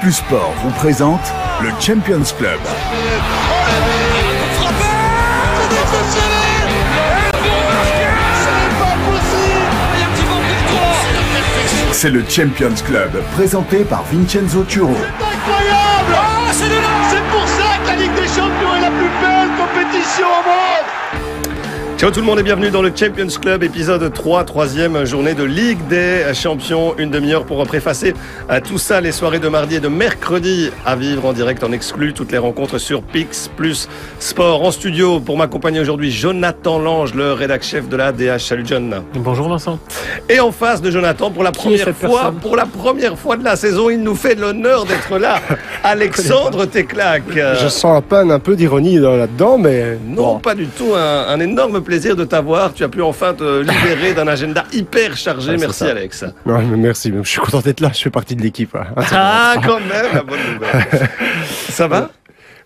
Plus Sport vous présente le Champions Club. C'est le Champions Club, présenté par Vincenzo Turo. incroyable Ah, C'est pour ça que la Ligue des Champions est la plus belle compétition au monde Ciao tout le monde et bienvenue dans le Champions Club, épisode 3, troisième journée de Ligue des Champions. Une demi-heure pour préfacer à tout ça les soirées de mardi et de mercredi à vivre en direct en exclu. Toutes les rencontres sur Pix plus Sport. En studio pour m'accompagner aujourd'hui, Jonathan Lange, le rédac chef de la DH. Salut John. Bonjour Vincent. Et en face de Jonathan, pour la première fois, personne pour la première fois de la saison, il nous fait l'honneur d'être là. Alexandre Teclac. Je sens à peine un peu d'ironie dans- là-dedans, mais Non, bon. pas du tout. Un, un énorme plaisir de t'avoir. Tu as pu enfin te libérer d'un agenda hyper chargé. Merci ça. Alex. Ouais, mais merci. Je suis content d'être là. Je fais partie de l'équipe. hein. Ah, quand même, la bonne nouvelle. Ça va?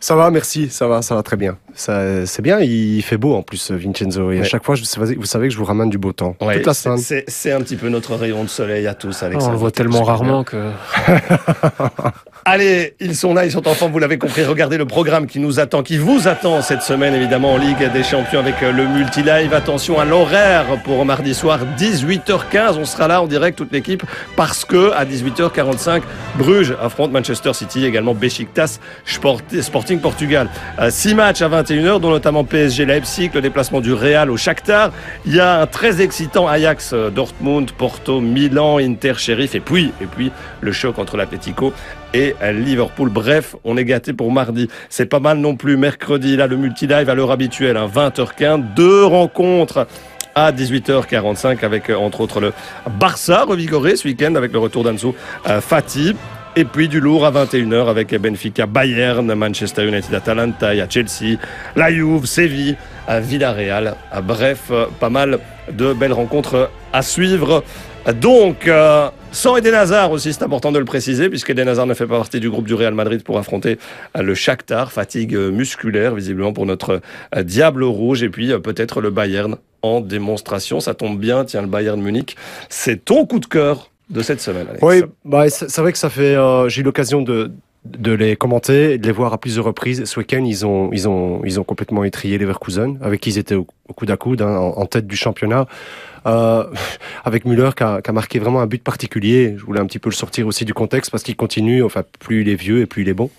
Ça va, merci. Ça va, ça va très bien. Ça, c'est bien. Il fait beau en plus, Vincenzo. Et à chaque fois, je, vous savez que je vous ramène du beau temps. Ouais, Toute la semaine. c'est- C'est un petit peu notre rayon de soleil à tous, Alex. on le voit tellement rarement que. Allez, ils sont là, ils sont en vous l'avez compris. Regardez le programme qui nous attend, qui vous attend cette semaine, évidemment, en Ligue des Champions avec euh, le multi-live. Attention à l'horaire pour mardi soir, 18h15. On sera là en direct, toute l'équipe, parce que à 18h45, Bruges affronte Manchester City, également Besiktas Sport- Sporting Portugal. Euh, Six matchs à 21h, dont notamment PSG Leipzig, le déplacement du Real au Shakhtar. Il y a un très excitant Ajax euh, Dortmund, Porto, Milan, Inter, Sheriff, et puis, et puis le choc entre l'Atlético et Liverpool. Bref, on est gâté pour mardi. C'est pas mal non plus. Mercredi, là, le multi-live à l'heure habituelle, hein, 20h15. Deux rencontres à 18h45 avec, euh, entre autres, le Barça revigoré ce week-end avec le retour d'Ansu euh, Fati. Et puis du lourd à 21h avec Benfica, Bayern, Manchester United, Atalanta, il Chelsea, la Juve, Séville, à Villarreal. Ah, Bref, euh, pas mal de belles rencontres à suivre. Donc, euh, sans Eden Hazard aussi, c'est important de le préciser, puisque Eden Hazard ne fait pas partie du groupe du Real Madrid pour affronter euh, le Shakhtar. Fatigue euh, musculaire, visiblement, pour notre euh, Diable Rouge. Et puis, peut-être le Bayern en démonstration. Ça tombe bien, tiens, le Bayern Munich. C'est ton coup de cœur de cette semaine. Oui, bah, c'est vrai que ça fait. J'ai eu l'occasion de de les commenter, de les voir à plusieurs reprises. Ce week-end, ils ont, ils ont, ils ont complètement étrié Leverkusen, avec qui ils étaient au, au coude à coude, hein, en, en tête du championnat. Euh, avec Müller qui a, qui a marqué vraiment un but particulier. Je voulais un petit peu le sortir aussi du contexte parce qu'il continue. Enfin, plus il est vieux et plus il est bon,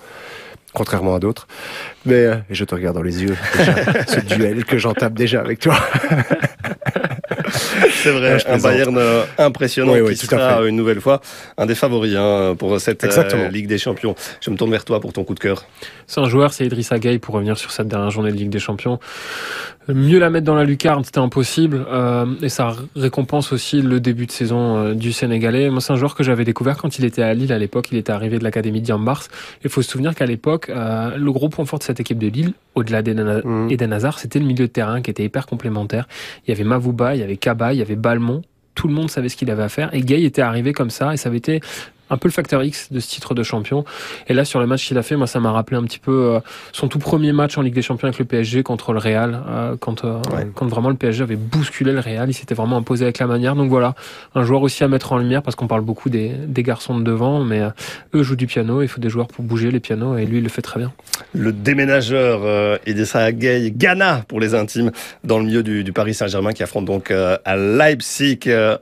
contrairement à d'autres. Mais euh, je te regarde dans les yeux. déjà, ce duel que j'entame déjà avec toi. C'est vrai, je un. Bayern euh, impressionnant Oui, qui à sera fait. une nouvelle fois un des favoris hein, pour cette euh, Exactement. Ligue des Champions. Je me tourne vers toi pour ton coup de cœur. C'est un joueur, c'est Idrissa Gueye pour revenir sur cette dernière journée de Ligue des Champions. Mieux la mettre dans la lucarne, c'était impossible. euh, et ça récompense aussi le début de saison euh, du Sénégalais. Moi, c'est un joueur que j'avais découvert quand il était à Lille à l'époque. Il était arrivé de l'académie de Diambars. Il faut se souvenir qu'à l'époque, euh, le gros point fort de cette équipe de Lille, au-delà d'Eden. Eden Hazard, c'était le milieu de terrain qui était hyper complémentaire. Il y avait Mavouba, il y avait Kaba, il y avait Balmont. Tout le monde savait ce qu'il avait à faire. Et Gay était arrivé comme ça. Et ça avait été un peu le facteur X de ce titre de champion. Et là, sur le match qu'il a fait, moi, ça m'a rappelé un petit peu euh, son tout premier match en Ligue des Champions avec le PSG contre le Real, euh, quand, euh, Ouais. quand vraiment le PSG avait bousculé le Real. Il s'était vraiment imposé avec la manière. Donc voilà, un joueur aussi à mettre en lumière parce qu'on parle beaucoup des, des garçons de devant, mais eux jouent du piano. Il faut des joueurs pour bouger les pianos et lui, il le fait très bien. Le déménageur euh, Idrissa Gueye, Ghana pour les intimes, dans le milieu du, du Paris Saint-Germain qui affronte donc euh, à Leipzig.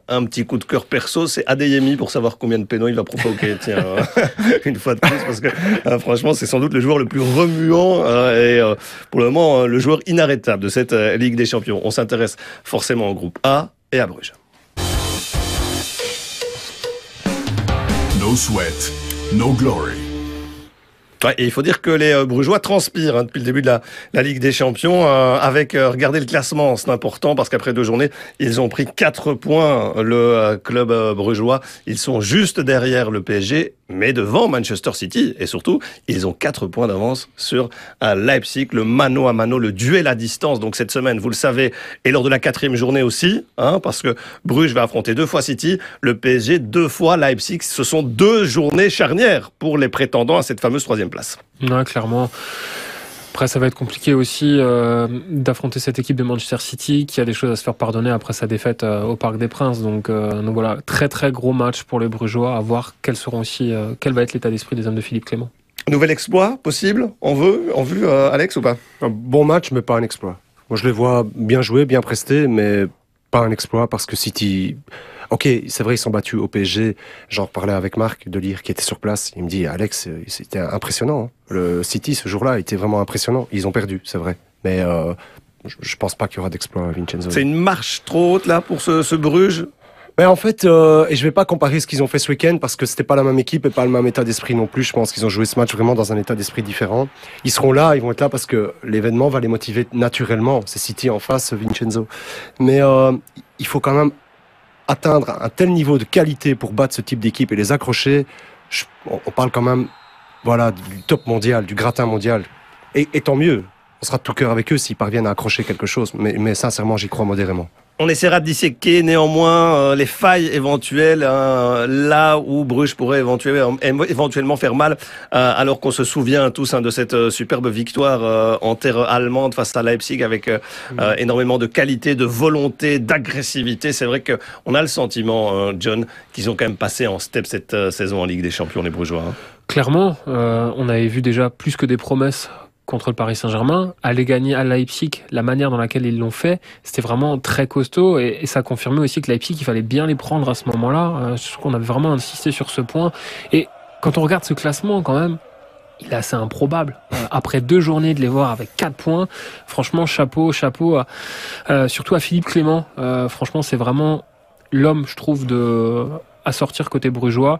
Un petit coup de cœur perso, c'est Adeyemi pour savoir combien de pénaux il va provoquer. Tiens, euh, une fois de plus, parce que euh, franchement, c'est sans doute le joueur le plus remuant euh, et pour le moment le joueur inarrêtable de cette Ligue des Champions. On s'intéresse forcément au groupe A et à Bruges. No sweat, no glory. Ouais, et il faut dire que les euh, Brugeois transpirent hein, depuis le début de la, la Ligue des Champions. euh, avec, euh, regardez le classement, c'est important parce qu'après deux journées, ils ont pris quatre points. Le euh, club euh, brugeois, ils sont juste derrière le PSG, mais devant Manchester City. Et surtout, ils ont quatre points d'avance sur euh, Leipzig, le mano à mano, le duel à distance. Donc cette semaine, vous le savez, et lors de la quatrième journée aussi, hein, parce que Bruges va affronter deux fois City, le PSG deux fois Leipzig. Ce sont deux journées charnières pour les prétendants à cette fameuse troisième place. Ouais, clairement. Après, ça va être compliqué aussi euh, d'affronter cette équipe de Manchester City qui a des choses à se faire pardonner après sa défaite euh, au Parc des Princes. Donc, euh, donc, voilà, très très gros match pour les Brugeois. À voir quels seront aussi, quel va être l'état d'esprit des hommes de Philippe Clément. Nouvel exploit possible On veut, en vue, Alex ou pas? Un bon match, mais pas un exploit. Moi, je les vois bien jouer, bien prestés, mais pas un exploit parce que City. Ok, c'est vrai, ils sont battus au PSG. J'en reparlais avec Marc de Lire qui était sur place. Il me dit, Alex, c'était impressionnant. Hein. Le City, ce jour-là, était vraiment impressionnant. Ils ont perdu, c'est vrai. Mais euh, je pense pas qu'il y aura d'exploit à Vincenzo. C'est une marche trop haute là pour ce, ce Bruges? Mais en fait, euh, et je vais pas comparer ce qu'ils ont fait ce week-end parce que c'était pas la même équipe et pas le même état d'esprit non plus. Je pense qu'ils ont joué ce match vraiment dans un état d'esprit différent. Ils seront là, ils vont être là parce que l'événement va les motiver naturellement. C'est City en face, Vincenzo. Mais euh, il faut quand même atteindre un tel niveau de qualité pour battre ce type d'équipe et les accrocher. on parle quand même, voilà, du top mondial, du gratin mondial. Et, tant mieux. On sera tout cœur avec eux s'ils parviennent à accrocher quelque chose. Mais, mais sincèrement, j'y crois modérément. On essaiera de disséquer néanmoins euh, les failles éventuelles hein, là où Bruges pourrait éventuellement, éventuellement faire mal, euh, alors qu'on se souvient tous hein, de cette euh, superbe victoire en terre allemande face à Leipzig avec mm. énormément de qualité, de volonté, d'agressivité. C'est vrai qu'on a le sentiment, John, qu'ils ont quand même passé en step cette saison en Ligue des Champions, les Brugeois. Hein. Clairement, on avait vu déjà plus que des promesses contre le Paris Saint-Germain, aller gagner à Leipzig, la manière dans laquelle ils l'ont fait, c'était vraiment très costaud et, ça confirmait aussi que Leipzig, il fallait bien les prendre à ce moment-là. Euh, qu'on avait vraiment insisté sur ce point. Et quand on regarde ce classement, quand même, il est assez improbable. Euh, après deux journées de les voir avec quatre points, franchement, chapeau, chapeau, euh, surtout à Philippe Clément. franchement, c'est vraiment l'homme, je trouve, de à sortir côté brugeois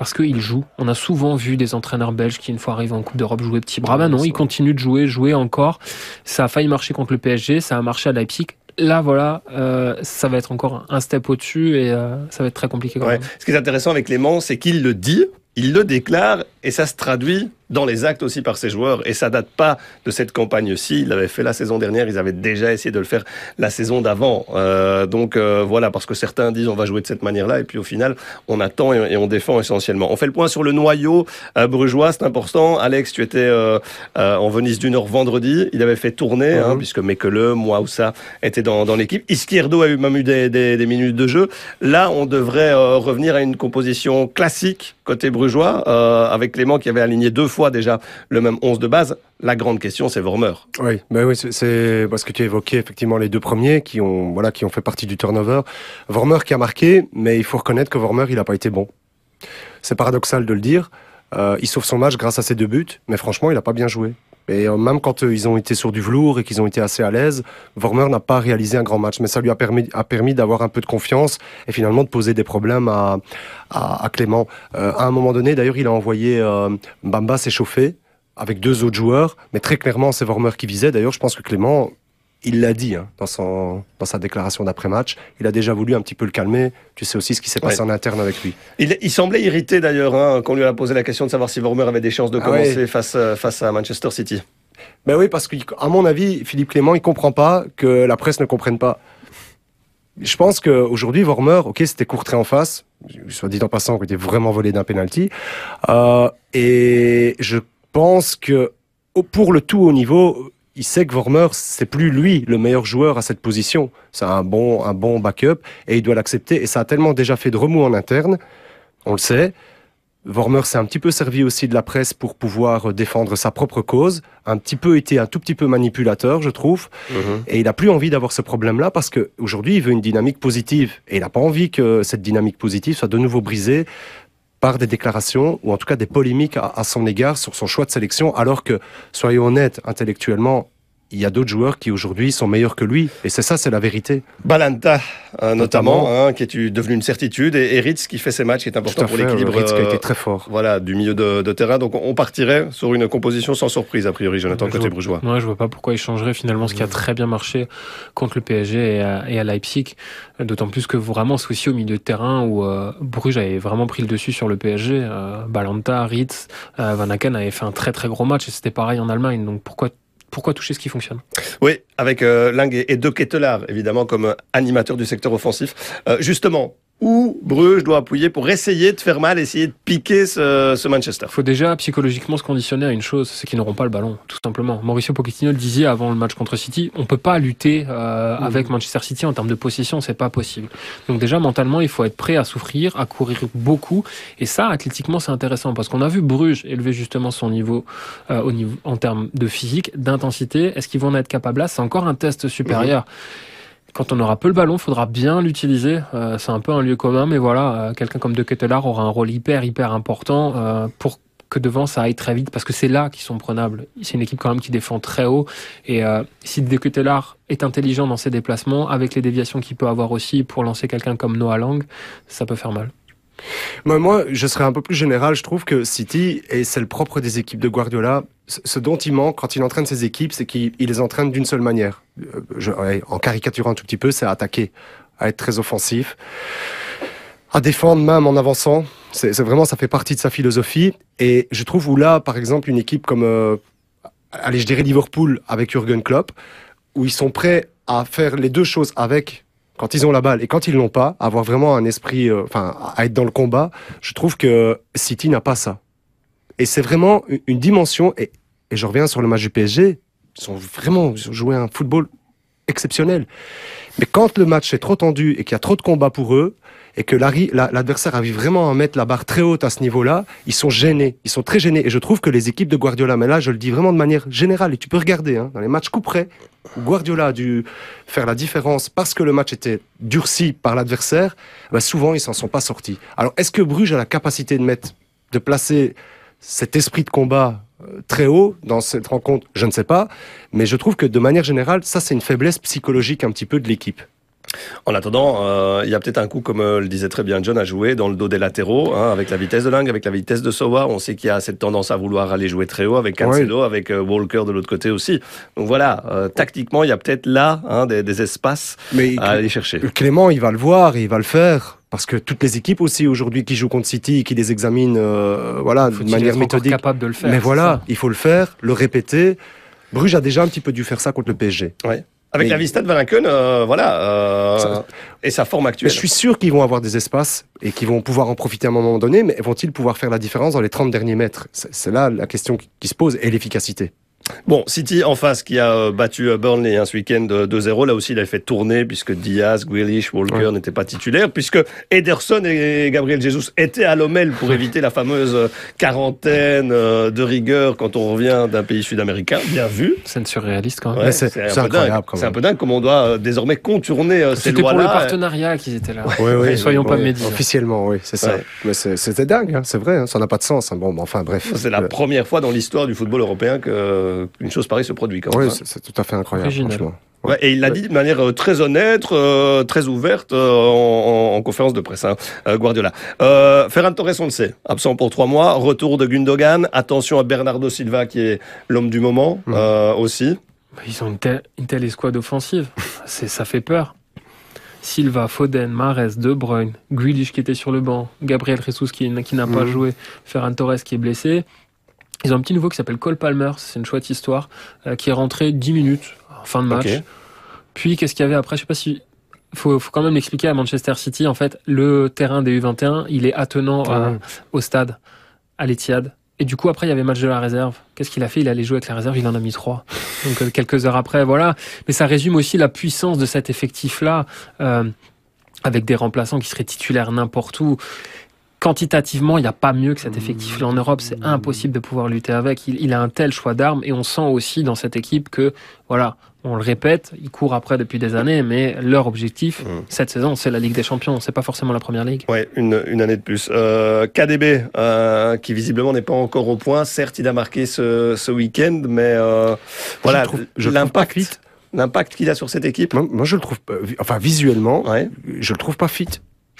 parce qu'il joue. On a souvent vu des entraîneurs belges qui, une fois arrivés en Coupe d'Europe, jouer petit bras. Ben non, ils continuent de jouer, jouer encore. Ça a failli marcher contre le PSG, ça a marché à Leipzig. Là, voilà, euh, ça va être encore un step au-dessus et euh, ça va être très compliqué. Quand même. Ce qui est intéressant avec Clément, c'est qu'il le dit, il le déclare et ça se traduit dans les actes aussi par ses joueurs. Et ça date pas de cette campagne-ci. Il l'avait fait la saison dernière. Ils avaient déjà essayé de le faire la saison d'avant. Euh, donc euh, voilà, parce que certains disent on va jouer de cette manière-là. Et puis au final, on attend et, on défend essentiellement. On fait le point sur le noyau euh, brugeois. C'est important. Alex, tu étais euh, euh, en Venise du Nord vendredi. Il avait fait tourner, hein, mhm. puisque Mekele, moi ou ça, était dans, dans l'équipe. Izquierdo a eu même eu des, des, des, minutes de jeu. Là, on devrait revenir à une composition classique côté brugeois, avec Clément qui avait aligné deux fois déjà le même 11 de base. La grande question, c'est Vormer. Oui, mais oui, c'est parce que tu évoquais effectivement les deux premiers qui ont, voilà, qui ont fait partie du turnover. Vormer qui a marqué, mais il faut reconnaître que Vormer, il n'a pas été bon. C'est paradoxal de le dire. Euh, il sauve son match grâce à ses deux buts, mais franchement, il n'a pas bien joué. Et euh, même quand euh, ils ont été sur du velours et qu'ils ont été assez à l'aise, Vormer n'a pas réalisé un grand match. Mais ça lui a permis, d'avoir un peu de confiance et finalement de poser des problèmes à, à, Clément. Euh, à un moment donné, d'ailleurs, il a envoyé Bamba s'échauffer avec deux autres joueurs, mais très clairement, c'est Vormer qui visait. D'ailleurs, je pense que Clément il l'a dit hein, dans, son, dans sa déclaration d'après-match. Il a déjà voulu un petit peu le calmer. Tu sais aussi ce qui s'est passé en interne avec lui. Il, il semblait irrité d'ailleurs hein, quand on lui a posé la question de savoir si Vormer avait des chances de ah commencer face, euh, face à Manchester City. Ben oui, parce qu'à mon avis, Philippe Clément, il comprend pas que la presse ne comprenne pas. Je pense qu'aujourd'hui, Vormer, ok, c'était courtré en face, soit dit en passant, qu'il était vraiment volé d'un penalty. Euh, et je pense que pour le tout haut niveau, il sait que Vormer, c'est plus lui le meilleur joueur à cette position. C'est un bon, un bon backup et il doit l'accepter. Et ça a tellement déjà fait de remous en interne, on le sait. Vormer s'est un petit peu servi aussi de la presse pour pouvoir défendre sa propre cause, un petit peu été un tout petit peu manipulateur, je trouve, mhm. et il a plus envie d'avoir ce problème-là parce que aujourd'hui il veut une dynamique positive et il n'a pas envie que cette dynamique positive soit de nouveau brisée par des déclarations ou en tout cas des polémiques à, son égard sur son choix de sélection, alors que, soyons honnêtes, intellectuellement, il y a d'autres joueurs qui aujourd'hui sont meilleurs que lui. Et c'est ça, c'est la vérité. Balanta, hein, notamment, hein, qui est devenu une certitude. Et Eritz qui fait ses matchs, qui est important pour l'équilibre. Eritz qui a été très fort. Voilà, du milieu de, de, terrain. Donc on partirait sur une composition sans surprise, a priori, Jonathan, côté brugeois. Moi, je vois pas pourquoi il changerait finalement ce qui a très bien marché contre le PSG et à, et à Leipzig. D'autant plus que vraiment, c'est aussi au milieu de terrain où euh, Bruges avait vraiment pris le dessus sur le PSG. Euh, Balanta, Ritz, euh, Van Aken avaient fait un très très gros match et c'était pareil en Allemagne. Donc pourquoi pourquoi toucher ce qui fonctionne? Oui, avec euh, Ling et, De Kettelar, évidemment, comme animateur du secteur offensif. Euh, justement, où Bruges doit appuyer pour essayer de faire mal, essayer de piquer ce, ce Manchester Il faut déjà psychologiquement se conditionner à une chose, c'est qu'ils n'auront pas le ballon, tout simplement. Mauricio Pochettino le disait avant le match contre City, on peut pas lutter euh, mmh. avec Manchester City en termes de possession, c'est pas possible. Donc déjà mentalement, il faut être prêt à souffrir, à courir beaucoup, et ça, athlétiquement, c'est intéressant parce qu'on a vu Bruges élever justement son niveau, euh, au niveau en termes de physique, d'intensité. Est-ce qu'ils vont en être capables là? C'est encore un test supérieur. Mmh quand on aura peu le ballon, faudra bien l'utiliser. Euh, c'est un peu un lieu commun, mais voilà, euh, quelqu'un comme De Ketelaar aura un rôle hyper hyper important euh, pour que devant ça aille très vite parce que c'est là qu'ils sont prenables. C'est une équipe quand même qui défend très haut et si De Ketelaar est intelligent dans ses déplacements avec les déviations qu'il peut avoir aussi pour lancer quelqu'un comme Noah Lang, ça peut faire mal. Moi, je serais un peu plus général. Je trouve que City, et c'est le propre des équipes de Guardiola, ce dont il manque quand il entraîne ses équipes, c'est qu'il les entraîne d'une seule manière. Euh, en caricaturant un tout petit peu, c'est à attaquer, à être très offensif, à défendre même en avançant. C'est vraiment, ça fait partie de sa philosophie. Et je trouve où là, par exemple, une équipe comme, euh, allez, je dirais Liverpool avec Jurgen Klopp, où ils sont prêts à faire les deux choses avec quand ils ont la balle et quand ils l'ont pas, avoir vraiment un esprit, euh, enfin, à être dans le combat, je trouve que City n'a pas ça. Et c'est vraiment une dimension, et, et, je reviens sur le match du PSG, ils sont vraiment joué un football exceptionnel. Mais quand le match est trop tendu et qu'il y a trop de combats pour eux, et que l'adversaire arrive vraiment à mettre la barre très haute à ce niveau-là, ils sont gênés, ils sont très gênés. Et je trouve que les équipes de Guardiola, mais là je le dis vraiment de manière générale, et tu peux regarder, hein, dans les matchs coup près, Guardiola a dû faire la différence parce que le match était durci par l'adversaire, bah souvent ils s'en sont pas sortis. Alors est-ce que Bruges a la capacité de mettre, de placer cet esprit de combat euh, très haut dans cette rencontre, je ne sais pas, mais je trouve que de manière générale, ça c'est une faiblesse psychologique un petit peu de l'équipe. En attendant, euh, il y a peut-être un coup, comme euh, le disait très bien John, à jouer dans le dos des latéraux, hein, avec la vitesse de Lang, avec la vitesse de Sowa. On sait qu'il y a cette tendance à vouloir aller jouer très haut, avec Cancelo, avec euh, Walker de l'autre côté aussi. Donc voilà, tactiquement, il y a peut-être là hein, des, espaces à aller chercher. Clément, il va le voir, et il va le faire. Parce que toutes les équipes aussi aujourd'hui qui jouent contre City, qui les examinent, voilà, de manière méthodique. capable de le faire. Mais voilà, il faut le faire, le répéter. Bruges a déjà un petit peu dû faire ça contre le PSG. Ouais. Avec la Vista de Valinken, euh, voilà, euh, et sa forme actuelle. je suis sûr qu'ils vont avoir des espaces et qu'ils vont pouvoir en profiter à un moment donné, mais vont-ils pouvoir faire la différence dans les 30 derniers mètres? C'est là la question qui se pose, et l'efficacité. Bon, City en face qui a euh, battu euh, Burnley hein, ce week-end 2-0. Là aussi, il a fait tourner puisque Diaz, Grealish, Walker n'étaient pas titulaires, puisque Ederson et Gabriel Jesus étaient à l'OMEL pour éviter la fameuse euh, quarantaine de rigueur quand on revient d'un pays sud-américain. Bien vu. C'est surréaliste quand même. c'est incroyable. C'est un peu dingue comme on doit désormais contourner ces lois-là. C'était pour le partenariat qu'ils étaient là. Oui, oui, soyons pas médisants. Officiellement, oui, c'est ça. Mais c'était dingue, hein, c'est vrai. Hein, ça n'a pas de sens. Hein. Bon, enfin, bref. C'est la première fois dans l'histoire du football européen que une chose pareille se produit quand même. Oui, hein. c'est tout à fait incroyable, franchement. Ouais, et il l'a dit de manière euh, très honnête, euh, très ouverte euh, en, en, conférence de presse, hein, Guardiola. Euh, Ferran Torres, on le sait, absent pour trois mois. Retour de Gundogan. Attention à Bernardo Silva, qui est l'homme du moment mmh. aussi. Bah, ils ont une telle, une telle escouade offensive. ça fait peur. Silva, Foden, Mares, De Bruyne, Grealish qui était sur le banc, Gabriel Jesus qui, qui n'a pas mmh. joué, Ferran Torres qui est blessé. Ils ont un petit nouveau qui s'appelle Cole Palmer, c'est une chouette histoire, euh, qui est rentré 10 minutes en fin de match. Puis qu'est-ce qu'il y avait après? Je sais pas si faut, faut quand même l'expliquer à Manchester City. En fait, le terrain des U21, il est attenant ah au stade, à l'Etihad. Et du coup, après, il y avait match de la réserve. Qu'est-ce qu'il a fait? Il allait jouer avec la réserve, il en a mis trois. Donc euh, quelques heures après, voilà. Mais ça résume aussi la puissance de cet effectif-là, euh, avec des remplaçants qui seraient titulaires n'importe où quantitativement, il n'y a pas mieux que cet effectif-là en Europe. C'est impossible de pouvoir lutter avec. Il, a un tel choix d'armes et on sent aussi dans cette équipe que, voilà, on le répète, ils courent après depuis des années, mais leur objectif mmh. cette saison, c'est la Ligue des Champions. C'est pas forcément la Première Ligue. Ouais, une, une année de plus. Euh, KDB, euh, qui visiblement n'est pas encore au point. Certes, il a marqué ce, ce week-end, mais euh, voilà, l'impact. L'impact qu'il a sur cette équipe. Moi, je le trouve, enfin visuellement, ouais. je le trouve pas fit.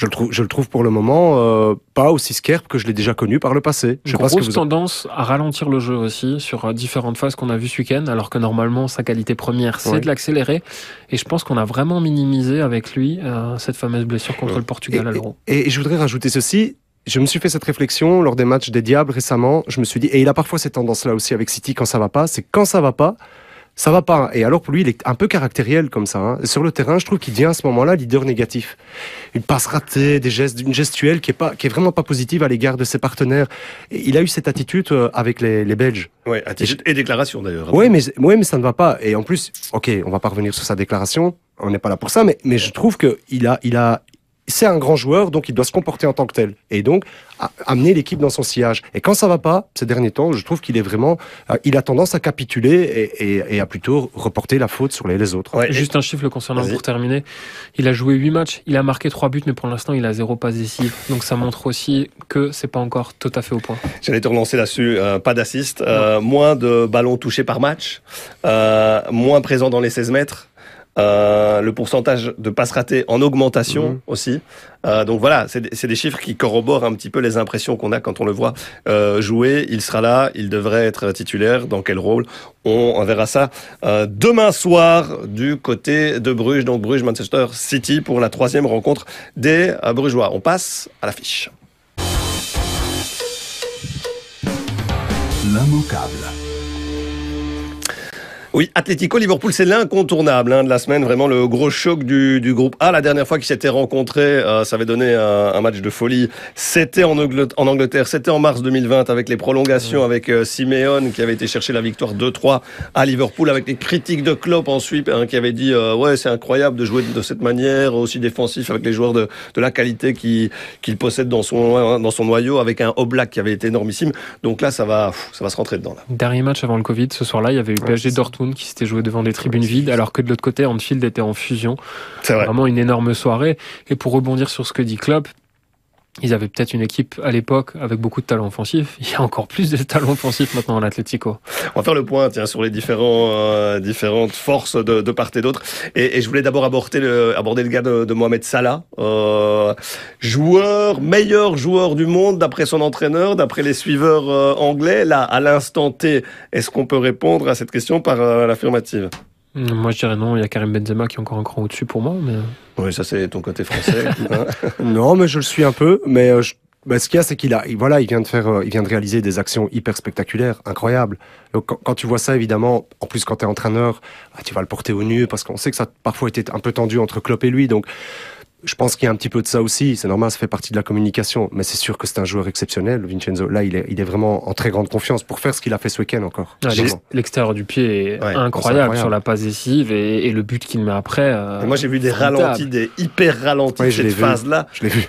Je le, trouve, je le trouve pour le moment euh, pas aussi scarpe que je l'ai déjà connu par le passé. Je Grosse que tendance à ralentir le jeu aussi sur euh, différentes phases qu'on a vues ce week-end, alors que normalement sa qualité première c'est de l'accélérer. Et je pense qu'on a vraiment minimisé avec lui euh, cette fameuse blessure contre le Portugal à l'Euro. Et, et, je voudrais rajouter ceci. Je me suis fait cette réflexion lors des matchs des Diables récemment. Je me suis dit, et il a parfois cette tendance-là aussi avec City quand ça va pas, c'est quand ça va pas, ça va pas. Et alors pour lui, il est un peu caractériel comme ça. Hein. Sur le terrain, je trouve qu'il devient à ce moment-là leader négatif. Une passe ratée, des gestes, une gestuelle qui est pas, qui est vraiment pas positive à l'égard de ses partenaires. Et il a eu cette attitude euh, avec les, les Belges. Ouais, attitude et, déclaration d'ailleurs. Oui, mais, ouais, mais ça ne va pas. Et en plus, ok, on va pas revenir sur sa déclaration. On n'est pas là pour ça, mais, mais je trouve que il a, il a, c'est un grand joueur, donc il doit se comporter en tant que tel. Et donc, amener l'équipe dans son sillage. Et quand ça va pas, ces derniers temps, je trouve qu'il est vraiment, euh, il a tendance à capituler et, à plutôt reporter la faute sur les, autres. Ouais, Juste un chiffre le concernant pour terminer. Il a joué 8 matchs, il a marqué 3 buts, mais pour l'instant, il a zéro passe décisive. Donc ça montre aussi que c'est pas encore tout à fait au point. J'allais te relancer là-dessus. Euh, pas d'assist, euh, moins de ballons touchés par match, moins présent dans les 16 mètres. Euh, le pourcentage de passes ratées en augmentation mhm. aussi. Euh, donc voilà, c'est des, des, chiffres qui corroborent un petit peu les impressions qu'on a quand on le voit euh, jouer. Il sera là, il devrait être titulaire. Dans quel rôle? On, on, verra ça euh, demain soir du côté de Bruges, donc Bruges-Manchester City pour la troisième rencontre des euh, Brugeois. On passe à l'affiche. L'immanquable. Oui, Atlético Liverpool, c'est l'incontournable hein, de la semaine, vraiment le gros choc du, du groupe A. La dernière fois qu'ils s'étaient rencontrés, euh, ça avait donné un, match de folie. C'était en, en, Angleterre, c'était en mars 2020 avec les prolongations, avec euh, Simeone qui avait été chercher la victoire 2-3 à Liverpool, avec les critiques de Klopp ensuite hein, qui avait dit euh, ouais c'est incroyable de jouer de cette manière, aussi défensif avec les joueurs de, de la qualité qu'il possède dans son dans son noyau, avec un Oblak qui avait été énormissime. Donc là ça va ça va se rentrer dedans. Là. Dernier match avant le Covid, ce soir-là, il y avait eu PSG Dortmund qui s'était joué devant des tribunes vides, alors que de l'autre côté, Anfield était en fusion. C'est vraiment une énorme soirée. Et pour rebondir sur ce que dit Klopp, ils avaient peut-être une équipe à l'époque avec beaucoup de talent offensif. Il y a encore plus de talent offensif maintenant en Atlético. On va faire le point tiens, sur les différents, euh, différentes forces de, de part et d'autre. Et, et, je voulais d'abord aborder le, aborder le gars de, de Mohamed Salah. Euh, joueur, meilleur joueur du monde d'après son entraîneur, d'après les suiveurs euh, anglais. Là, à l'instant T, est-ce qu'on peut répondre à cette question par euh, l'affirmative? Moi, je dirais non. Il y a Karim Benzema qui est encore un cran au-dessus pour moi. Mais... Oui, ça, c'est ton côté français. Hein. non, mais je le suis un peu. Mais euh, bah, ce qu'il y a, c'est qu'il a, voilà, il vient de faire, euh, il vient de réaliser des actions hyper spectaculaires, incroyables. Donc, quand, tu vois ça, évidemment, en plus, quand tu es entraîneur, ah, tu vas le porter au nu parce qu'on sait que ça a parfois été un peu tendu entre Klopp et lui. Donc, je pense qu'il y a un petit peu de ça aussi. C'est normal, ça fait partie de la communication. Mais c'est sûr que c'est un joueur exceptionnel, Vincenzo. Là, il est, il est vraiment en très grande confiance pour faire ce qu'il a fait ce week-end encore. Ah, l'extérieur du pied est incroyable, sur la passe décisive et, le but qu'il met après. Euh, moi, j'ai vu des ralentis, des hyper ralentis de cette phase-là.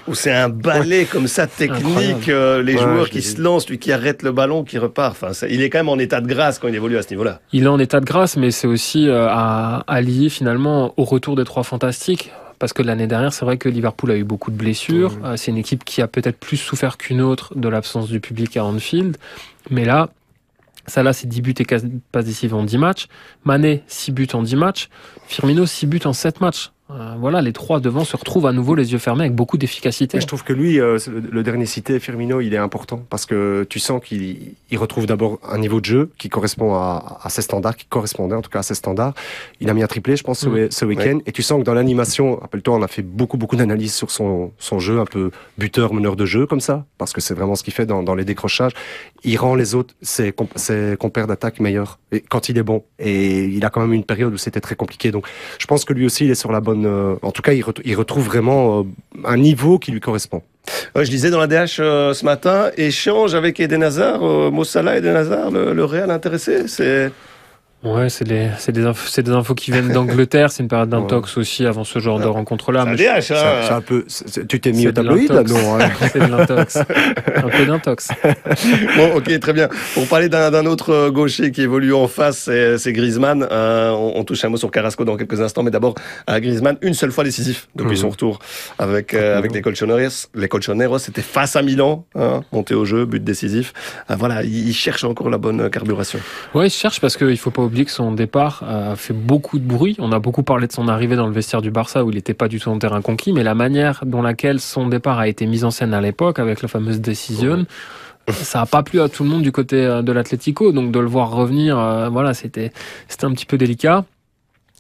Où c'est un balai comme ça technique. Euh, les joueurs qui se lancent, lui qui arrête le ballon, qui repart. Enfin, il est quand même en état de grâce quand il évolue à ce niveau-là. Il est en état de grâce, mais c'est aussi euh, à, à lier finalement au retour des trois fantastiques parce que l'année dernière, c'est vrai que Liverpool a eu beaucoup de blessures. Euh, c'est une équipe qui a peut-être plus souffert qu'une autre de l'absence du public à Anfield. Mais là, ça là, c'est 10 buts et 4 passes décisives en 10 matchs. Mané, 6 buts en 10 matchs. Firmino, 6 buts en 7 matchs. Euh, voilà, les trois devant se retrouvent à nouveau les yeux fermés avec beaucoup d'efficacité. Je trouve que lui, euh, le, dernier cité, Firmino, il est important parce que tu sens qu'il retrouve d'abord un niveau de jeu qui correspond à, ses standards, qui correspondait en tout cas à ses standards. Il a mis un triplé, je pense, ce, mm. week-end. Et tu sens que dans l'animation, rappelle-toi, on a fait beaucoup, beaucoup d'analyses sur son, son jeu, un peu buteur, meneur de jeu, comme ça, parce que c'est vraiment ce qu'il fait dans, dans, les décrochages. Il rend les autres, ses, ses compères d'attaque meilleurs et, quand il est bon. Et il a quand même une période où c'était très compliqué. Donc, je pense que lui aussi, il est sur la bonne euh, en tout cas, il, retrouve vraiment euh, un niveau qui lui correspond. je lisais dans la DH euh, ce matin, échange avec Eden Hazard, Mossala Eden Hazard, le, le Real intéressé. C'est Ouais, c'est des, c'est des, infos, c'est des infos qui viennent d'Angleterre. C'est une période d'intox aussi avant ce genre de rencontre-là. C'est hein. C'est un peu, tu t'es mis au tabloïd, là, non? Hein. c'est de l'intox. un peu d'intox. bon, ok, très bien. Pour parler d'un, d'un autre euh, gaucher qui évolue en face, c'est, c'est Griezmann. Euh, on, on, touche un mot sur Carrasco dans quelques instants, mais d'abord, à Griezmann, une seule fois décisif depuis son mhm. retour avec, euh, avec les Colchoneros. Les Colchoneros, c'était face à Milan, hein, monté au jeu, but décisif. Euh, voilà, il, il, cherche encore la bonne carburation. Ouais, il cherche parce qu'il faut pas que son départ a fait beaucoup de bruit. On a beaucoup parlé de son arrivée dans le vestiaire du Barça où il n'était pas du tout en terrain conquis, mais la manière dont laquelle son départ a été mis en scène à l'époque avec la fameuse décision, ça n'a pas plu à tout le monde du côté euh, de l'Atlético. Donc de le voir revenir, euh, voilà, c'était c'était un petit peu délicat.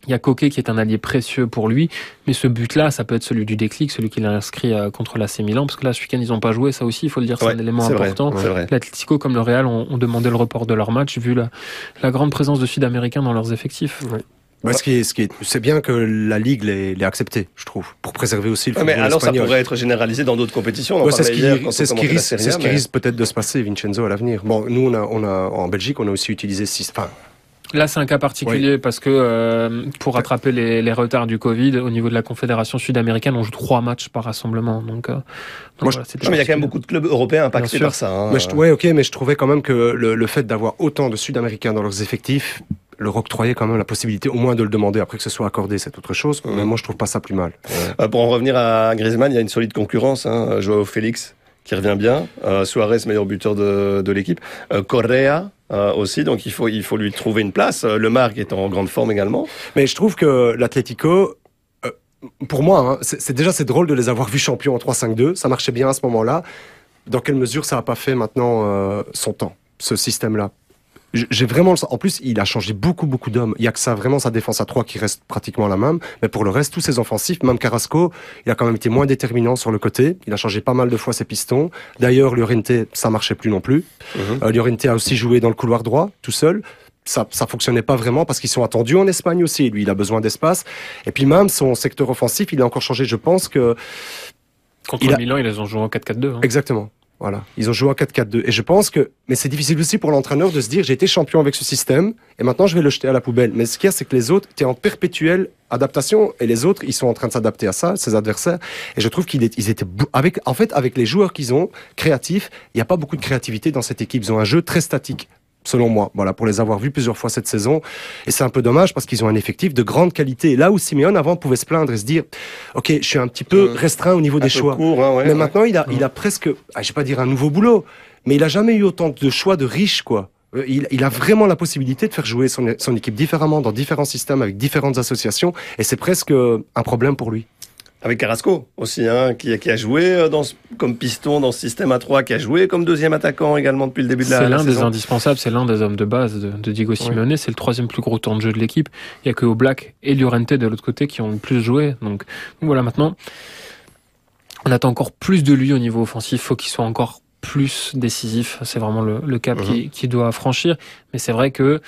Il y a Coquet qui est un allié précieux pour lui, mais ce but-là, ça peut être celui du déclic, celui qu'il a inscrit euh, contre l'AC Milan, parce que là, ce week-end, ils n'ont pas joué, ça aussi, il faut le dire, c'est Ouais, un élément important. L'Atlético comme le Real ont, ont demandé le report de leur match, vu la, la grande présence de Sud-Américains dans leurs effectifs. Bah, ce qui est, ce qui est, c'est bien que la Ligue l'ait l'ait accepté, je trouve, pour préserver aussi le Ouais, mais football alors ça pourrait être généralisé dans d'autres compétitions. Ouais, c'est ce qui, ce risque, Serie c'est A, ce qui mais- risque peut-être de se passer, Vincenzo, à l'avenir. Bon, nous, on a, on a, en Belgique, on a aussi utilisé six, enfin, Là, c'est un cas particulier parce que euh, pour rattraper les, les retards du Covid, au niveau de la Confédération sud-américaine, on joue trois matchs par rassemblement. Donc, euh, donc Moi, voilà, Non, mais il y a quand même beaucoup de clubs européens impactés par ça. hein. Mais je, ouais, ok, mais je trouvais quand même que le, le fait d'avoir autant de Sud-Américains dans leurs effectifs leur octroyait quand même la possibilité au moins de le demander. Après que ce soit accordé, c'est autre chose. Mais Mhm. moi, je trouve pas ça plus mal. Euh, Pour en revenir à Griezmann, il y a une solide concurrence. Hein. Joao Félix qui revient bien, euh, Suarez meilleur buteur de, de l'équipe, euh, Correa euh, aussi, donc il faut il faut lui trouver une place. Euh, Le Mar qui est en grande forme également. Mais je trouve que l'Atlético, euh, pour moi, hein, c'est déjà c'est drôle de les avoir vus champions en 3-5-2. Ça marchait bien à ce moment-là. Dans quelle mesure ça n'a pas fait maintenant son temps, ce système-là? J'ai vraiment le sens- En plus, il a changé beaucoup, beaucoup d'hommes. Il y a que ça, vraiment, sa défense à 3 qui reste pratiquement la même. Mais pour le reste, tous ses offensifs, même Carrasco, il a quand même été moins déterminant sur le côté. Il a changé pas mal de fois ses pistons. D'ailleurs, Llorente, ça marchait plus non plus. Euh, Llorente a aussi joué dans le couloir droit, tout seul. Ça, ça fonctionnait pas vraiment parce qu'ils sont attendus en Espagne aussi. Lui, il a besoin d'espace. Et puis même son secteur offensif, il a encore changé. Je pense que Contre il a- Milan, ils ont joué en 4-4-2. hein. exactement. Voilà, ils ont joué en 4-4-2. Et je pense que, mais c'est difficile aussi pour l'entraîneur de se dire, j'ai été champion avec ce système, et maintenant je vais le jeter à la poubelle. Mais ce qu'il y a, c'est que les autres, tu es en perpétuelle adaptation, et les autres, ils sont en train de s'adapter à ça, ses adversaires. Et je trouve qu'ils étaient, avec, en fait, avec les joueurs qu'ils ont, créatifs, il n'y a pas beaucoup de créativité dans cette équipe. Ils ont un jeu très statique. Selon moi, voilà, pour les avoir vus plusieurs fois cette saison. Et c'est un peu dommage parce qu'ils ont un effectif de grande qualité. Là où Simeone avant pouvait se plaindre et se dire, OK, je suis un petit peu Mhm. restreint au niveau des choix. court, hein, ouais, Mais ouais. maintenant, il a, il a presque, ah, je vais pas dire un nouveau boulot, mais il a jamais eu autant de choix de riches, quoi. Euh, Il, il a vraiment la possibilité de faire jouer son, son équipe différemment, dans différents systèmes, avec différentes associations, et c'est presque euh, un problème pour lui. Avec Carrasco aussi, hein, qui, qui a joué euh, dans ce- comme piston dans ce système à 3, qui a joué comme deuxième attaquant également depuis le début de la, C'est la l'un des saison. indispensables, c'est l'un des hommes de base de, de Diego Simeone. C'est le troisième plus gros temps de jeu de l'équipe. Il y a que Black et Llorente de l'autre côté qui ont le plus joué. Donc, voilà, maintenant, on attend encore plus de lui au niveau offensif. faut qu'il soit encore plus décisif. C'est vraiment le, le cap Mhm. qu'il qui doit franchir. Mais c'est vrai que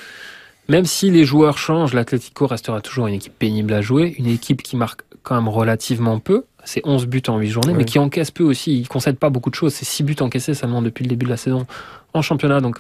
même si les joueurs changent, l'Atlético restera toujours une équipe pénible à jouer, une équipe qui marque quand même relativement peu. C'est 11 buts en 8 journées, Ouais. mais qui encaisse peu aussi. Il concède pas beaucoup de choses. C'est 6 buts encaissés seulement depuis le début de la saison en championnat. Donc,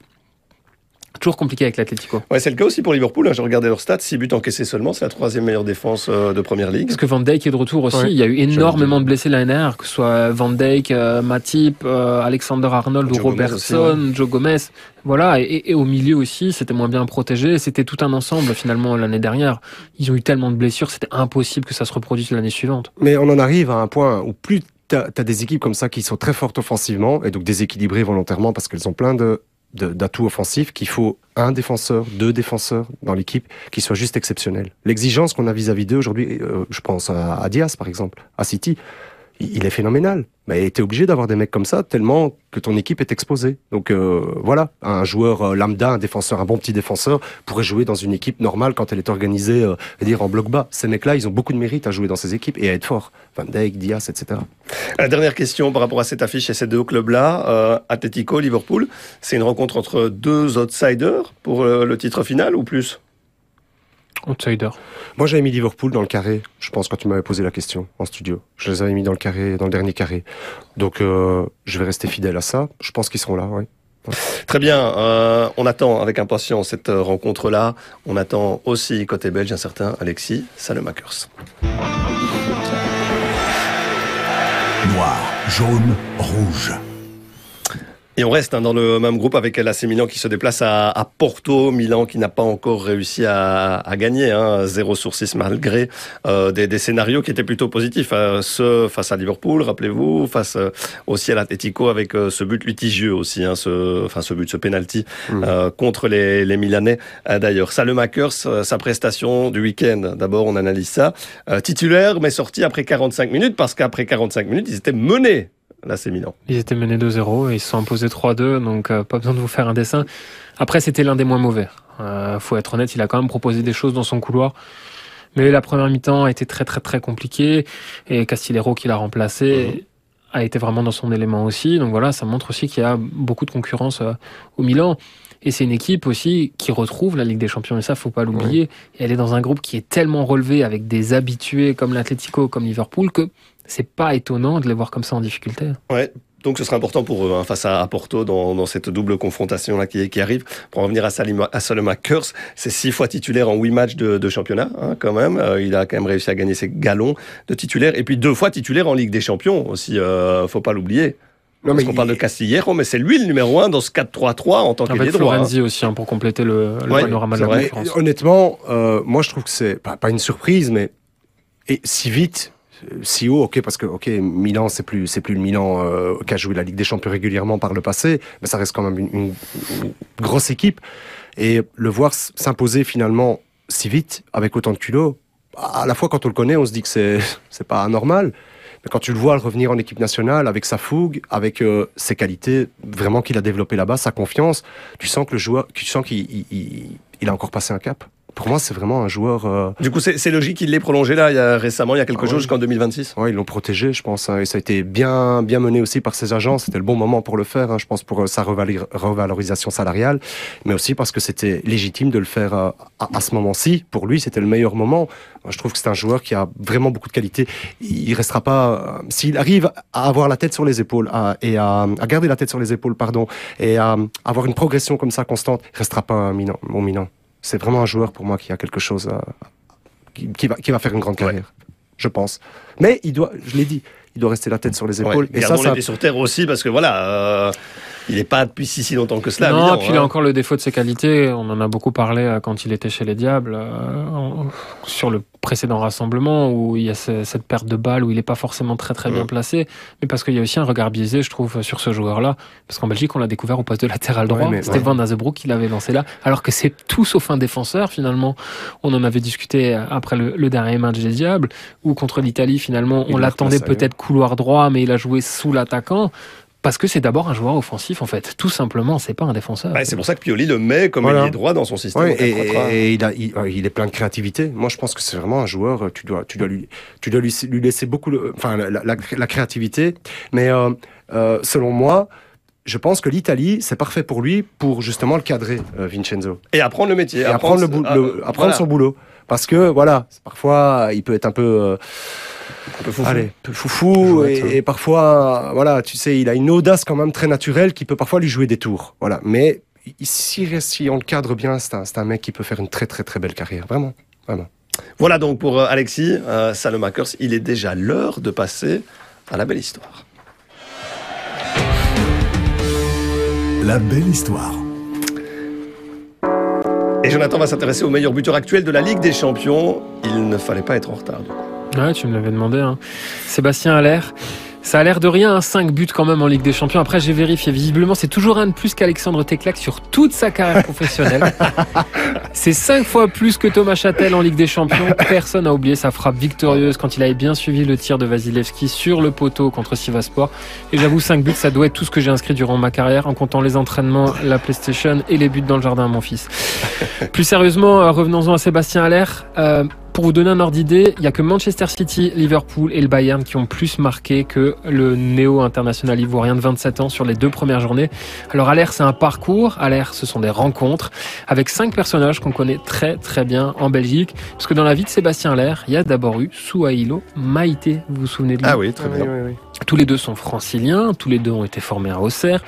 toujours compliqué avec l'Atlético. Ouais, c'est le cas aussi pour Liverpool. hein. J'ai regardé leurs stats, 6 buts encaissés seulement. C'est la troisième meilleure défense euh, de première ligue. Parce que Van Dijk est de retour aussi. Ouais. Il y a eu énormément de blessés l'année dernière, que ce soit Van Dijk, euh, Matip, euh, Alexander Arnold Joe ou Gomez Robertson, Joe Gomez. Voilà. Et, au milieu aussi, c'était moins bien protégé. C'était tout un ensemble finalement l'année dernière. Ils ont eu tellement de blessures, c'était impossible que ça se reproduise l'année suivante. Mais on en arrive à un point où plus tu as, des équipes comme ça qui sont très fortes offensivement, et donc déséquilibrées volontairement parce qu'elles ont plein de- d'atouts offensifs qu'il faut un défenseur, deux défenseurs dans l'équipe qui soient juste exceptionnels. L'exigence qu'on a vis-à-vis d'eux aujourd'hui, euh, je pense à, à Diaz par exemple, à City, il, est phénoménal. Mais tu es obligé d'avoir des mecs comme ça tellement que ton équipe est exposée. Donc euh, voilà, un joueur euh, lambda, un défenseur, un bon petit défenseur pourrait jouer dans une équipe normale quand elle est organisée, euh, dire en bloc bas. Ces mecs-là, ils ont beaucoup de mérite à jouer dans ces équipes et à être forts. Van Dijk, Diaz, etc. La dernière question par rapport à cette affiche et ces deux clubs-là, euh, Atletico, Liverpool, c'est une rencontre entre deux outsiders pour euh, le titre final ou plus? Outsider. Moi, j'avais mis Liverpool dans le carré, je pense, quand tu m'avais posé la question en studio. Je les avais mis dans le carré, dans le dernier carré. Donc, euh, je vais rester fidèle à ça. Je pense qu'ils seront là, oui. Très bien, euh, on attend avec impatience cette euh, rencontre-là. On attend aussi côté belge un certain Alexis Salemakers. Noir, jaune, rouge. Et on reste hein, dans le même groupe avec l'AC Milan qui se déplace à, à Porto. Milan qui n'a pas encore réussi à, à gagner, hein, 0 sur 6 malgré euh, des, des scénarios qui étaient plutôt positifs. hein. Ce face à Liverpool, rappelez-vous, face euh, aussi à l'Atletico avec euh, ce but litigieux aussi, hein, ce, enfin ce but, ce penalty Mhm. euh, contre les, les Milanais euh, d'ailleurs. Salemakers, euh, sa prestation du week-end, d'abord on analyse ça. Euh, titulaire mais sorti après 45 minutes parce qu'après 45 minutes ils étaient menés. Là c'est Milan. Ils étaient menés 2-0 et ils se sont imposés 3-2, donc euh, pas besoin de vous faire un dessin. Après, c'était l'un des moins mauvais. Euh, faut être honnête, il a quand même proposé des choses dans son couloir. Mais la première mi-temps a été très très très compliquée et Castillero qui l'a remplacé a été vraiment dans son élément aussi. Donc voilà, ça montre aussi qu'il y a beaucoup de concurrence euh, au Milan. Et c'est une équipe aussi qui retrouve la Ligue des Champions, et ça, faut pas l'oublier. Et elle est dans un groupe qui est tellement relevé avec des habitués comme l'Atlético, comme Liverpool, que c'est pas étonnant de les voir comme ça en difficulté. Ouais. Donc ce sera important pour eux hein, face à, à Porto dans, dans, cette double confrontation là qui, qui arrive. Pour en revenir à, Salima, à Saloma Kurz, c'est six fois titulaire en huit matchs de, de championnat hein, quand même. Euh, il a quand même réussi à gagner ses galons de titulaire et puis deux fois titulaire en Ligue des Champions aussi. Euh, faut pas l'oublier. Non, Parce qu'on parle de Castillero, mais c'est lui le numéro un dans ce 4-3-3 en tant Avec droit. Florenzi hein. aussi, hein, pour compléter le, le Ouais, panorama de la vrai. Honnêtement, euh, moi je trouve que c'est pas, pas une surprise, mais et si vite, si haut, ok, parce que ok, Milan c'est plus c'est plus le Milan euh, qui a joué la Ligue des Champions régulièrement par le passé, mais ça reste quand même une, grosse équipe et le voir s'imposer finalement si vite avec autant de culot, à la fois quand on le connaît, on se dit que c'est c'est pas anormal. Mais quand tu le vois revenir en équipe nationale avec sa fougue, avec euh, ses qualités vraiment qu'il a développées là-bas, sa confiance, tu sens que le joueur, tu sens qu'il il, il- il a encore passé un cap. Pour moi, c'est vraiment un joueur. euh, Du coup, c'est logique qu'il l'ait prolongé là il y a, récemment, il y a quelques Ah jours jusqu'en 2026. Ouais, ils l'ont protégé, je pense, hein, et ça a été bien, bien mené aussi par ses agents. C'était le bon moment pour le faire, hein, je pense, pour euh, sa revalor- revalorisation salariale, mais aussi parce que c'était légitime de le faire euh, à, à ce moment-ci. Pour lui, c'était le meilleur moment. Moi, je trouve que c'est un joueur qui a vraiment beaucoup de qualité. Il restera pas, euh, s'il arrive à avoir la tête sur les épaules à- et à, à garder la tête sur les épaules, pardon, et à avoir une progression comme ça constante, il restera pas un Milan, mon Milan. C'est vraiment un joueur pour moi qui a quelque chose, à- qui, qui va, qui va faire une grande carrière, je pense. Mais il doit, je l'ai dit, il doit rester la tête sur les épaules. Ouais, et ça, ça, sur terre aussi parce que voilà, euh, il n'est pas depuis si si longtemps que cela. non, puis il a hein. encore le défaut de ses qualités. On en a beaucoup parlé euh, quand il était chez les Diables, euh, sur le précédent rassemblement où il y a ce- cette perte de balle où il n'est pas forcément très très bien Mm. placé, mais parce qu'il y a aussi un regard biaisé, je trouve, sur ce joueur-là. Parce qu'en Belgique, on l'a découvert au poste de latéral droit. Ouais, C'était Van Azebroek qui l'avait lancé là, alors que c'est tout sauf un défenseur finalement. On en avait discuté euh, après le, le dernier match des Diables, où contre l'Italie finalement, Il on l'a l'attendait peut-être couloir droit, mais il a joué sous l'attaquant. Parce que c'est d'abord un joueur offensif en fait, tout simplement, c'est pas un défenseur. Ouais, c'est pour ça que Pioli le met comme Voilà. ailier droit dans son système. Ouais, et, 4-3-3. et- et il, a, il, il est plein de créativité. Moi, je pense que c'est vraiment un joueur. euh, Tu dois, tu dois lui, tu dois lui, lui laisser beaucoup, le- enfin, la, la- la créativité. Mais euh, euh, selon moi, je pense que l'Italie, c'est parfait pour lui, pour justement le cadrer, euh, Vincenzo, Et apprendre le métier. et apprendre, le, bou- ah, le- apprendre voilà, son boulot. Parce que voilà, parfois, il peut être un peu. Un peu foufou. Allez, peu foufou et, et parfois, voilà, tu sais, il a une audace quand même très naturelle qui peut parfois lui jouer des tours. Voilà, mais si, si on le cadre bien, c'est un, c'est un mec qui peut faire une très très très belle carrière, vraiment, vraiment. Voilà donc pour euh, Alexis euh, Salomakers, il est déjà l'heure de passer à la belle histoire. La belle histoire. Et Jonathan va s'intéresser au meilleur buteur actuel de la Ligue des Champions. Il ne fallait pas être en retard. Ouais, tu me l'avais demandé. Hein. Sébastien Allaire. Ça a l'air de rien, 5 buts quand même en Ligue des Champions. Après, j'ai vérifié. Visiblement, c'est toujours un de plus qu'Alexandre Teclac sur toute sa carrière professionnelle. c'est 5 fois plus que Thomas Châtel en Ligue des Champions. Personne n'a oublié sa frappe victorieuse quand il avait bien suivi le tir de Vasilevski sur le poteau contre Sivaspor. Et j'avoue, 5 buts, ça doit être tout ce que j'ai inscrit durant ma carrière en comptant les entraînements, la PlayStation et les buts dans le jardin à mon fils. Plus sérieusement, euh, revenons-en à Sébastien Allaire. Euh, pour vous donner un ordre d'idée, il n'y a que Manchester City, Liverpool et le Bayern qui ont plus marqué que le néo-international ivoirien de 27 ans sur les deux premières journées. Alors Allaire, c'est un parcours. Allaire, ce sont des rencontres avec cinq personnages qu'on connaît très très bien en Belgique. Parce que dans la vie de Sébastien Allaire, il y a d'abord eu Souhaïlo Maïté. Vous vous souvenez de lui? Ah oui, très bien. Tous les deux sont franciliens, tous les deux ont été formés à Auxerre,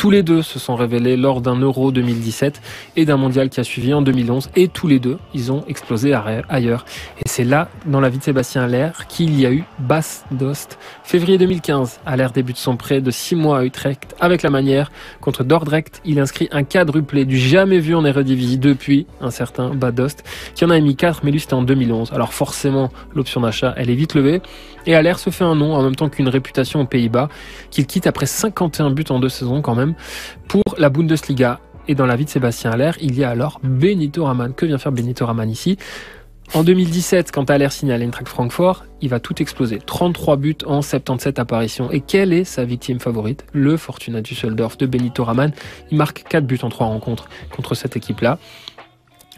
tous les deux se sont révélés lors d'un Euro 2017 et d'un mondial qui a suivi en 2011, et tous les deux, ils ont explosé ailleurs. Et c'est là, dans la vie de Sébastien Allaire, qu'il y a eu Bas Dost. Février 2015, Allaire débute son prêt de 6 mois à Utrecht avec la manière. Contre Dordrecht, il inscrit un quadruplé du jamais vu en Eredivisie depuis un certain Bas Dost, qui en a émis 4, mais lui c'était en 2011. Alors forcément, l'option d'achat, elle est vite levée. Et Allaire se fait un nom en même temps qu'une réputation aux Pays-Bas, qu'il quitte après 51 buts en deux saisons quand même, pour la Bundesliga. Et dans la vie de Sébastien Allaire, il y a alors Benito Raman. Que vient faire Benito Raman ici? En 2017, quand Allaire signe à l'Eintracht Francfort, il va tout exploser. 33 buts en 77 apparitions. Et quelle est sa victime favorite? Le Fortuna Düsseldorf de Benito Raman. Il marque 4 buts en 3 rencontres contre cette équipe-là.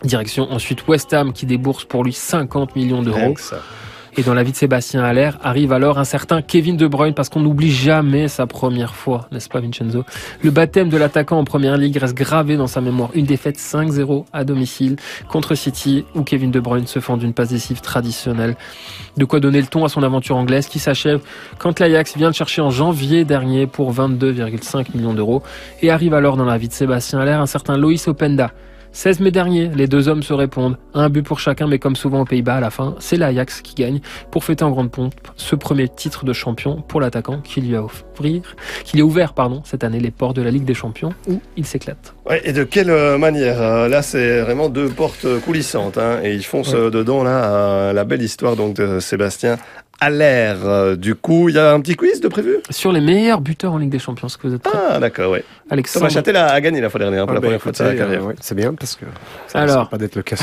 Direction ensuite West Ham qui débourse pour lui 50 millions d'euros. Et dans la vie de Sébastien Haller arrive alors un certain Kevin De Bruyne parce qu'on n'oublie jamais sa première fois, n'est-ce pas Vincenzo? Le baptême de l'attaquant en première ligue reste gravé dans sa mémoire. Une défaite 5-0 à domicile contre City où Kevin De Bruyne se fend d'une passe décisive traditionnelle. De quoi donner le ton à son aventure anglaise qui s'achève quand l'Ajax vient le chercher en janvier dernier pour 22,5 millions d'euros et arrive alors dans la vie de Sébastien Haller un certain Loïs Openda 16 mai dernier, les deux hommes se répondent. Un but pour chacun, mais comme souvent aux Pays-Bas, à la fin, c'est l'Ajax qui gagne pour fêter en grande pompe ce premier titre de champion pour l'attaquant qui lui a offrir, qui lui a ouvert, pardon, cette année les portes de la Ligue des Champions où il s'éclate. Ouais, et de quelle euh, manière euh, Là, c'est vraiment deux portes coulissantes, hein, et ils foncent dedans là euh, la belle histoire donc de Sébastien à l'air. Euh, Du coup, il y a un petit quiz de prévu Sur les meilleurs buteurs en Ligue des Champions, est-ce que vous êtes prêts Ah, d'accord, ouais. Thomas Alexandre, Châtel a, gagné la fois dernière, pour Ah la bah, première fois de sa carrière. euh, ouais, c'est bien parce que ça Alors. pas d'être le cas.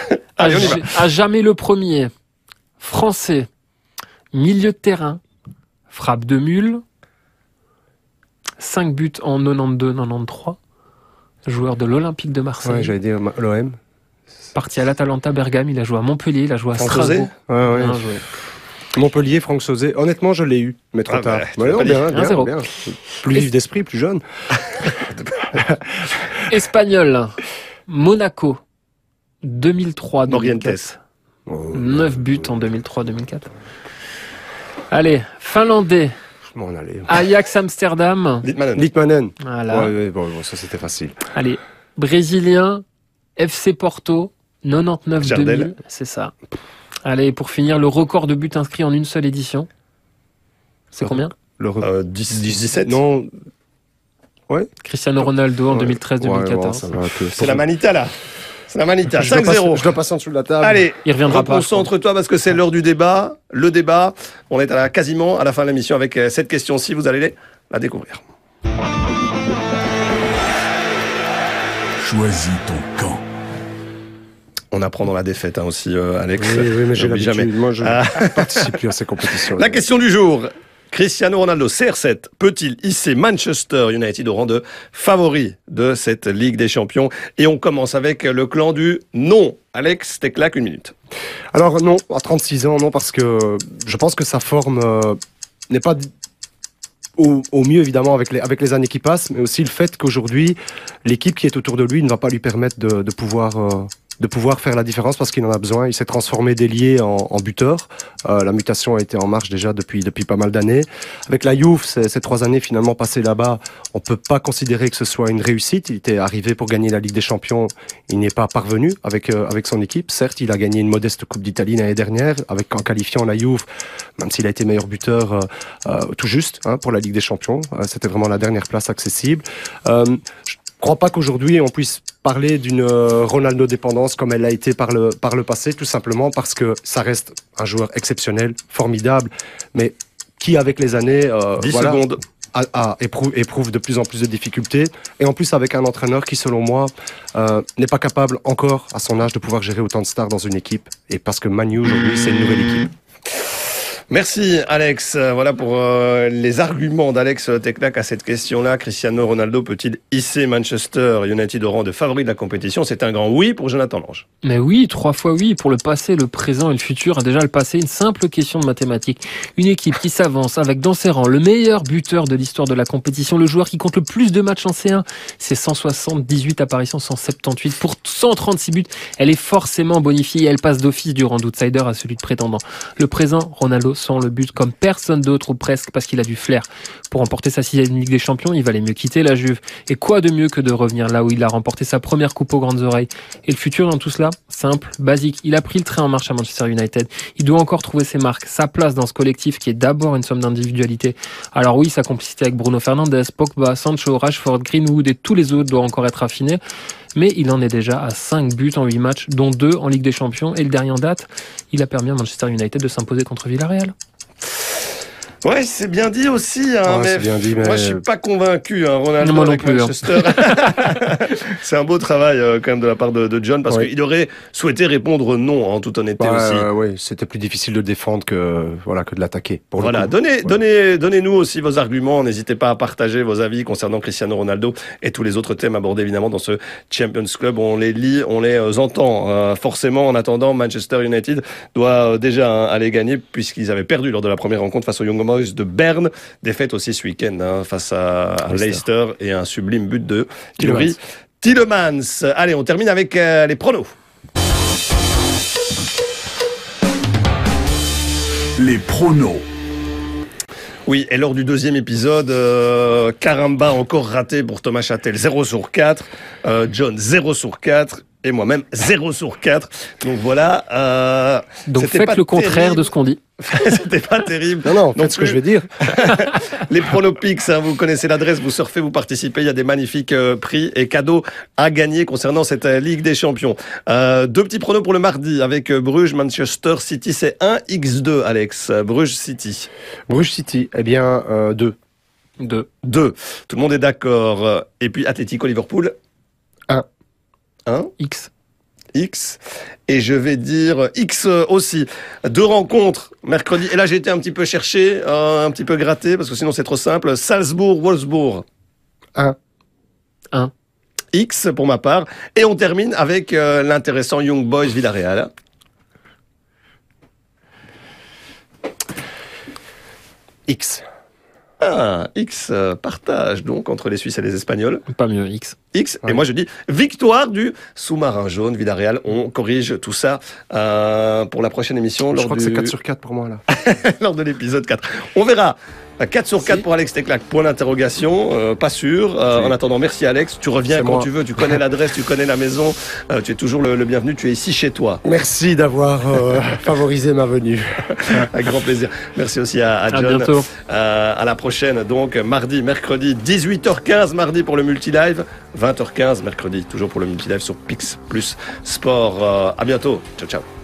à, jamais le premier, français, milieu de terrain, frappe de mule, 5 buts en 92-93, joueur de l'Olympique de Marseille. Ouais, j'allais dire l'OM. Parti à l'Atalanta Bergame, il a joué à Montpellier, il a joué à Strasbourg. Ouais, ouais. Montpellier, Franck Sauzé. Honnêtement, je l'ai eu, mais trop Ah tard. tu Ouais, l'as non, pas bien, dit. bien, 1-0. bien. Plus vif d'esprit, plus jeune. Espagnol, Monaco, 2003-2004. Morientes. Oh, 9 buts en 2003-2004. Allez, Finlandais, Bon. Ajax Amsterdam. Litmanen. Litmanen. Voilà. Ouais, ouais, bon, bon, ça c'était facile. Allez, Brésilien, FC Porto, 99-2000. Jardel. C'est ça. Allez, pour finir, le record de buts inscrits en une seule édition. C'est combien Le re- Euh, 10, 17 Non. Cristiano Ronaldo en Ouais. 2013-2014. Ouais, bon, ça va un peu. C'est la Manita, là. C'est la Manita. Je dois passer- 5-0. Je dois passer en dessous de la table. Allez, Il reviendra pas. Concentre-toi parce que c'est l'heure du débat. Le débat, on est à la, quasiment à la fin de l'émission avec euh, cette question-ci. Vous allez la découvrir. Choisis ton. On apprend dans la défaite hein, aussi, euh, Alex. Oui, oui, mais j'ai l'habitude. jamais. Moi, je Ah. participe plus à ces compétitions. La question du jour. Cristiano Ronaldo, CR7, peut-il hisser Manchester United au rang de favori de cette Ligue des Champions? Et on commence avec le clan du non. Alex, t'es claque une minute. Alors non, à 36 ans, non, parce que je pense que sa forme euh, n'est pas au, au mieux évidemment avec les, avec les années qui passent, mais aussi le fait qu'aujourd'hui, l'équipe qui est autour de lui ne va pas lui permettre de, de pouvoir... euh, de pouvoir faire la différence parce qu'il en a besoin. Il s'est transformé d'ailier en, en buteur. Euh, la mutation a été en marche déjà depuis depuis pas mal d'années. Avec la Juve, ces, trois années finalement passées là-bas, on peut pas considérer que ce soit une réussite. Il était arrivé pour gagner la Ligue des Champions. Il n'est pas parvenu avec euh, avec son équipe. Certes, il a gagné une modeste Coupe d'Italie l'année dernière, avec en qualifiant la Juve, même s'il a été meilleur buteur euh, euh, tout juste hein, pour la Ligue des Champions. Euh, C'était vraiment la dernière place accessible. Euh, je crois pas qu'aujourd'hui on puisse parler d'une euh, Ronaldo dépendance comme elle l'a été par le par le passé, tout simplement parce que ça reste un joueur exceptionnel, formidable, mais qui avec les années, euh, 10 voilà, secondes. a- a- éprouve, éprouve de plus en plus de difficultés. Et en plus, avec un entraîneur qui, selon moi, euh, n'est pas capable encore, à son âge, de pouvoir gérer autant de stars dans une équipe. Et parce que Manu, aujourd'hui, c'est une nouvelle équipe. Merci Alex. Voilà pour euh, les arguments d'Alex Teclac à cette question-là. Cristiano Ronaldo peut-il hisser Manchester United au rang de favori de la compétition? C'est un grand oui pour Jonathan Lange. Mais oui, trois fois oui, pour le passé, le présent et le futur. Déjà le passé, une simple question de mathématiques. Une équipe qui s'avance avec dans ses rangs le meilleur buteur de l'histoire de la compétition, le joueur qui compte le plus de matchs en C1, c'est 178 apparitions, 178 pour 136 buts. Elle est forcément bonifiée et elle passe d'office du rang d'outsider à celui de prétendant. Le présent, Ronaldo sent le but comme personne d'autre ou presque parce qu'il a du flair. Pour remporter sa sixième Ligue des Champions, il valait mieux quitter la Juve. Et quoi de mieux que de revenir là où il a remporté sa première coupe aux grandes oreilles? Et le futur dans tout cela? Simple, basique. Il a pris le train en marche à Manchester United. Il doit encore trouver ses marques, sa place dans ce collectif qui est d'abord une somme d'individualité. Alors oui, sa complicité avec Bruno Fernandes, Pogba, Sancho, Rashford, Greenwood et tous les autres doit encore être affinée. Mais il en est déjà à 5 buts en 8 matchs, dont 2 en Ligue des Champions. Et le dernier en date, il a permis à Manchester United de s'imposer contre Villarreal. Ouais, c'est bien dit aussi, hein, Ouais, mais, c'est bien dit, mais- moi je suis pas convaincu, hein, Ronaldo Moi non avec plus, hein. Manchester. c'est un beau travail euh, quand même de la part de, de John parce Ouais. qu'il aurait souhaité répondre non en toute honnêteté Ouais, aussi. euh, ouais, c'était plus difficile de le défendre que voilà que de l'attaquer. Voilà, donnez, Ouais. donnez, donnez-nous aussi vos arguments. N'hésitez pas à partager vos avis concernant Cristiano Ronaldo et tous les autres thèmes abordés évidemment dans ce Champions Club. On les lit, on les euh, entend. Euh, forcément, en attendant, Manchester United doit euh, déjà hein, aller gagner puisqu'ils avaient perdu lors de la première rencontre face aux Young De Berne. Défaite aussi ce week-end hein, face à, à Leicester. Leicester et un sublime but de Tielemans. Yuri Tielemans. Allez, on termine avec euh, les pronos. Les pronos. Oui, et lors du deuxième épisode, euh, Caramba encore raté pour Thomas Châtel, 0 sur 4, euh, John 0 sur 4, et moi-même 0 sur 4. Donc voilà. Euh, Donc faites pas le contraire terrible. de ce qu'on dit. C'était pas terrible. Non, non, Non ce que je vais dire. Les Pronopics, hein, vous connaissez l'adresse, vous surfez, vous participez, il y a des magnifiques euh, prix et cadeaux à gagner concernant cette euh, Ligue des Champions. Euh, deux petits pronos pour le mardi avec euh, Bruges, Manchester City, c'est 1x2 Alex, Euh, Bruges City. Bruges City, eh bien, euh, deux. De 2. Tout le monde est d'accord. Et puis Atletico Liverpool. Un. 1. X. X. Et je vais dire X aussi. Deux rencontres mercredi. Et là, j'ai été un petit peu cherché, euh, un petit peu gratté, parce que sinon c'est trop simple. Salzbourg-Wolfsburg. Un. Un. X pour ma part. Et on termine avec euh, l'intéressant Young Boys Villarreal. X. Ah, X euh, partage donc entre les Suisses et les Espagnols. Pas mieux, X. X. Et moi je dis victoire du sous-marin jaune Villarreal. On corrige tout ça euh, pour la prochaine émission. Je crois du- que c'est 4 sur 4 pour moi là. lors de l'épisode 4. On verra. Euh, 4 sur 4 Si. pour Alex Teclac, point d'interrogation, euh, pas sûr. Euh, Si. En attendant, merci Alex. Tu reviens quand moi. tu veux, tu connais l'adresse, tu connais la maison, Euh, tu es toujours le, le bienvenu, tu es ici chez toi. Merci d'avoir euh, favorisé ma venue. Avec grand plaisir. Merci aussi à, à À John. bientôt. Euh, à la prochaine, donc mardi, mercredi, 18h15 mardi pour le multi-live, 20h15 mercredi, toujours pour le multi-live sur Pix plus Sport. Euh, à bientôt. Ciao, ciao.